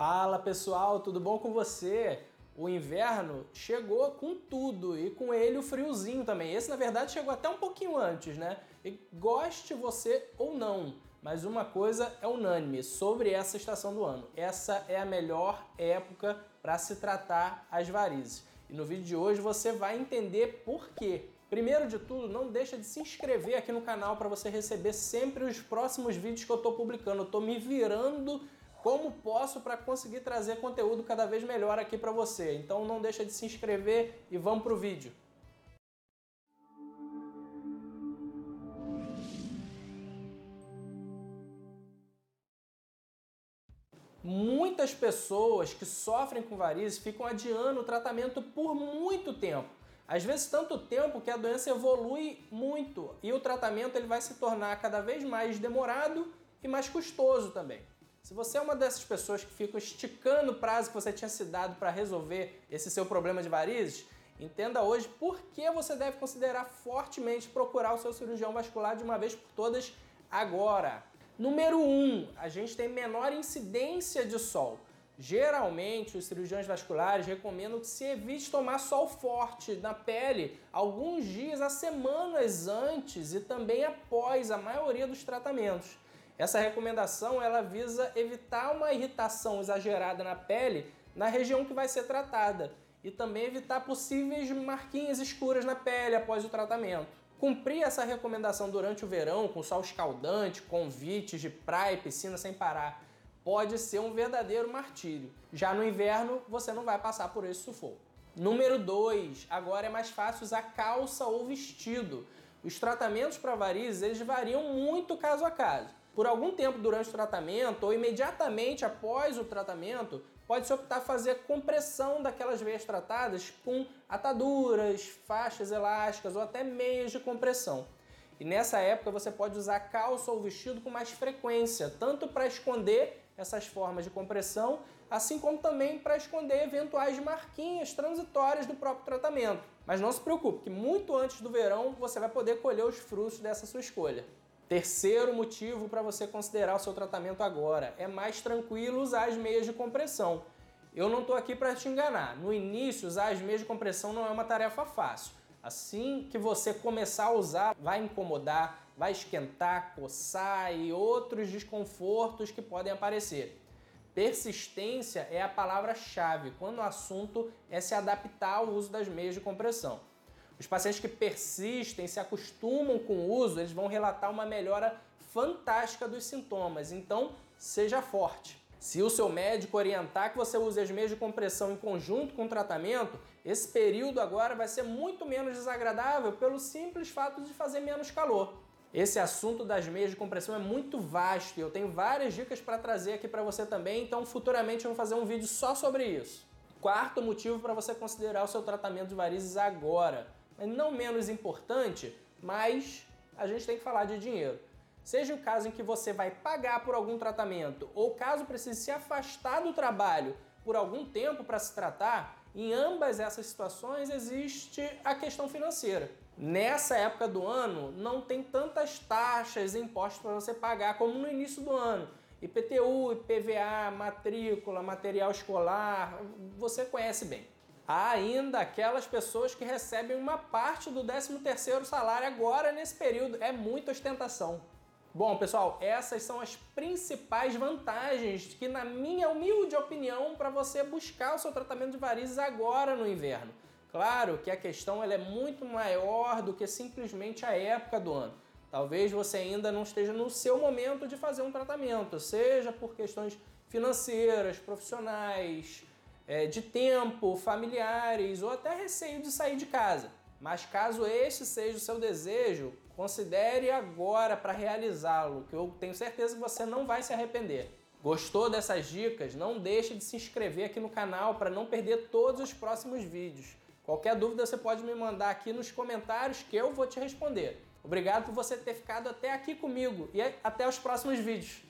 Fala pessoal, tudo bom com você? O inverno chegou com tudo e com ele o friozinho também. Esse, na verdade, chegou até um pouquinho antes, né? E goste você ou não, mas uma coisa é unânime sobre essa estação do ano: essa é a melhor época para se tratar as varizes. E no vídeo de hoje você vai entender por quê. Primeiro de tudo, não deixa de se inscrever aqui no canal para você receber sempre os próximos vídeos que eu estou publicando. Eu estou me virando como posso para conseguir trazer conteúdo cada vez melhor aqui para você. Então não deixa de se inscrever e vamos para o vídeo. Muitas pessoas que sofrem com varizes ficam adiando o tratamento por muito tempo. Às vezes tanto tempo que a doença evolui muito e o tratamento ele vai se tornar cada vez mais demorado e mais custoso também. Se você é uma dessas pessoas que ficam esticando o prazo que você tinha se dado para resolver esse seu problema de varizes, entenda hoje por que você deve considerar fortemente procurar o seu cirurgião vascular de uma vez por todas agora. Número 1, um, a gente tem menor incidência de sol. Geralmente, os cirurgiões vasculares recomendam que se evite tomar sol forte na pele alguns dias a semanas antes e também após a maioria dos tratamentos. Essa recomendação ela visa evitar uma irritação exagerada na pele na região que vai ser tratada e também evitar possíveis marquinhas escuras na pele após o tratamento. Cumprir essa recomendação durante o verão, com sol escaldante, convites de praia e piscina sem parar, pode ser um verdadeiro martírio. Já no inverno, você não vai passar por esse sufoco. Número 2, agora é mais fácil usar calça ou vestido. Os tratamentos para varizes eles variam muito caso a caso. Por algum tempo durante o tratamento ou imediatamente após o tratamento, pode-se optar fazer compressão daquelas veias tratadas com ataduras, faixas elásticas ou até meias de compressão. E nessa época você pode usar calça ou vestido com mais frequência, tanto para esconder essas formas de compressão, assim como também para esconder eventuais marquinhas transitórias do próprio tratamento. Mas não se preocupe, que muito antes do verão você vai poder colher os frutos dessa sua escolha. Terceiro motivo para você considerar o seu tratamento agora é mais tranquilo usar as meias de compressão. Eu não estou aqui para te enganar. No início, usar as meias de compressão não é uma tarefa fácil. Assim que você começar a usar, vai incomodar, vai esquentar, coçar e outros desconfortos que podem aparecer. Persistência é a palavra-chave quando o assunto é se adaptar ao uso das meias de compressão. Os pacientes que persistem, se acostumam com o uso, eles vão relatar uma melhora fantástica dos sintomas. Então, seja forte. Se o seu médico orientar que você use as meias de compressão em conjunto com o tratamento, esse período agora vai ser muito menos desagradável pelo simples fato de fazer menos calor. Esse assunto das meias de compressão é muito vasto e eu tenho várias dicas para trazer aqui para você também, então futuramente eu vou fazer um vídeo só sobre isso. Quarto motivo para você considerar o seu tratamento de varizes agora não menos importante, mas a gente tem que falar de dinheiro. Seja o caso em que você vai pagar por algum tratamento ou caso precise se afastar do trabalho por algum tempo para se tratar, em ambas essas situações existe a questão financeira. Nessa época do ano não tem tantas taxas e impostos para você pagar como no início do ano. IPTU, IPVA, matrícula, material escolar, você conhece bem. Há ainda aquelas pessoas que recebem uma parte do 13º salário agora nesse período. É muita ostentação. Bom, pessoal, essas são as principais vantagens que, na minha humilde opinião, para você buscar o seu tratamento de varizes agora no inverno. Claro que a questão ela é muito maior do que simplesmente a época do ano. Talvez você ainda não esteja no seu momento de fazer um tratamento, seja por questões financeiras, profissionais, é, de tempo, familiares ou até receio de sair de casa. Mas caso este seja o seu desejo, considere agora para realizá-lo, que eu tenho certeza que você não vai se arrepender. Gostou dessas dicas? Não deixe de se inscrever aqui no canal para não perder todos os próximos vídeos. Qualquer dúvida você pode me mandar aqui nos comentários que eu vou te responder. Obrigado por você ter ficado até aqui comigo e até os próximos vídeos.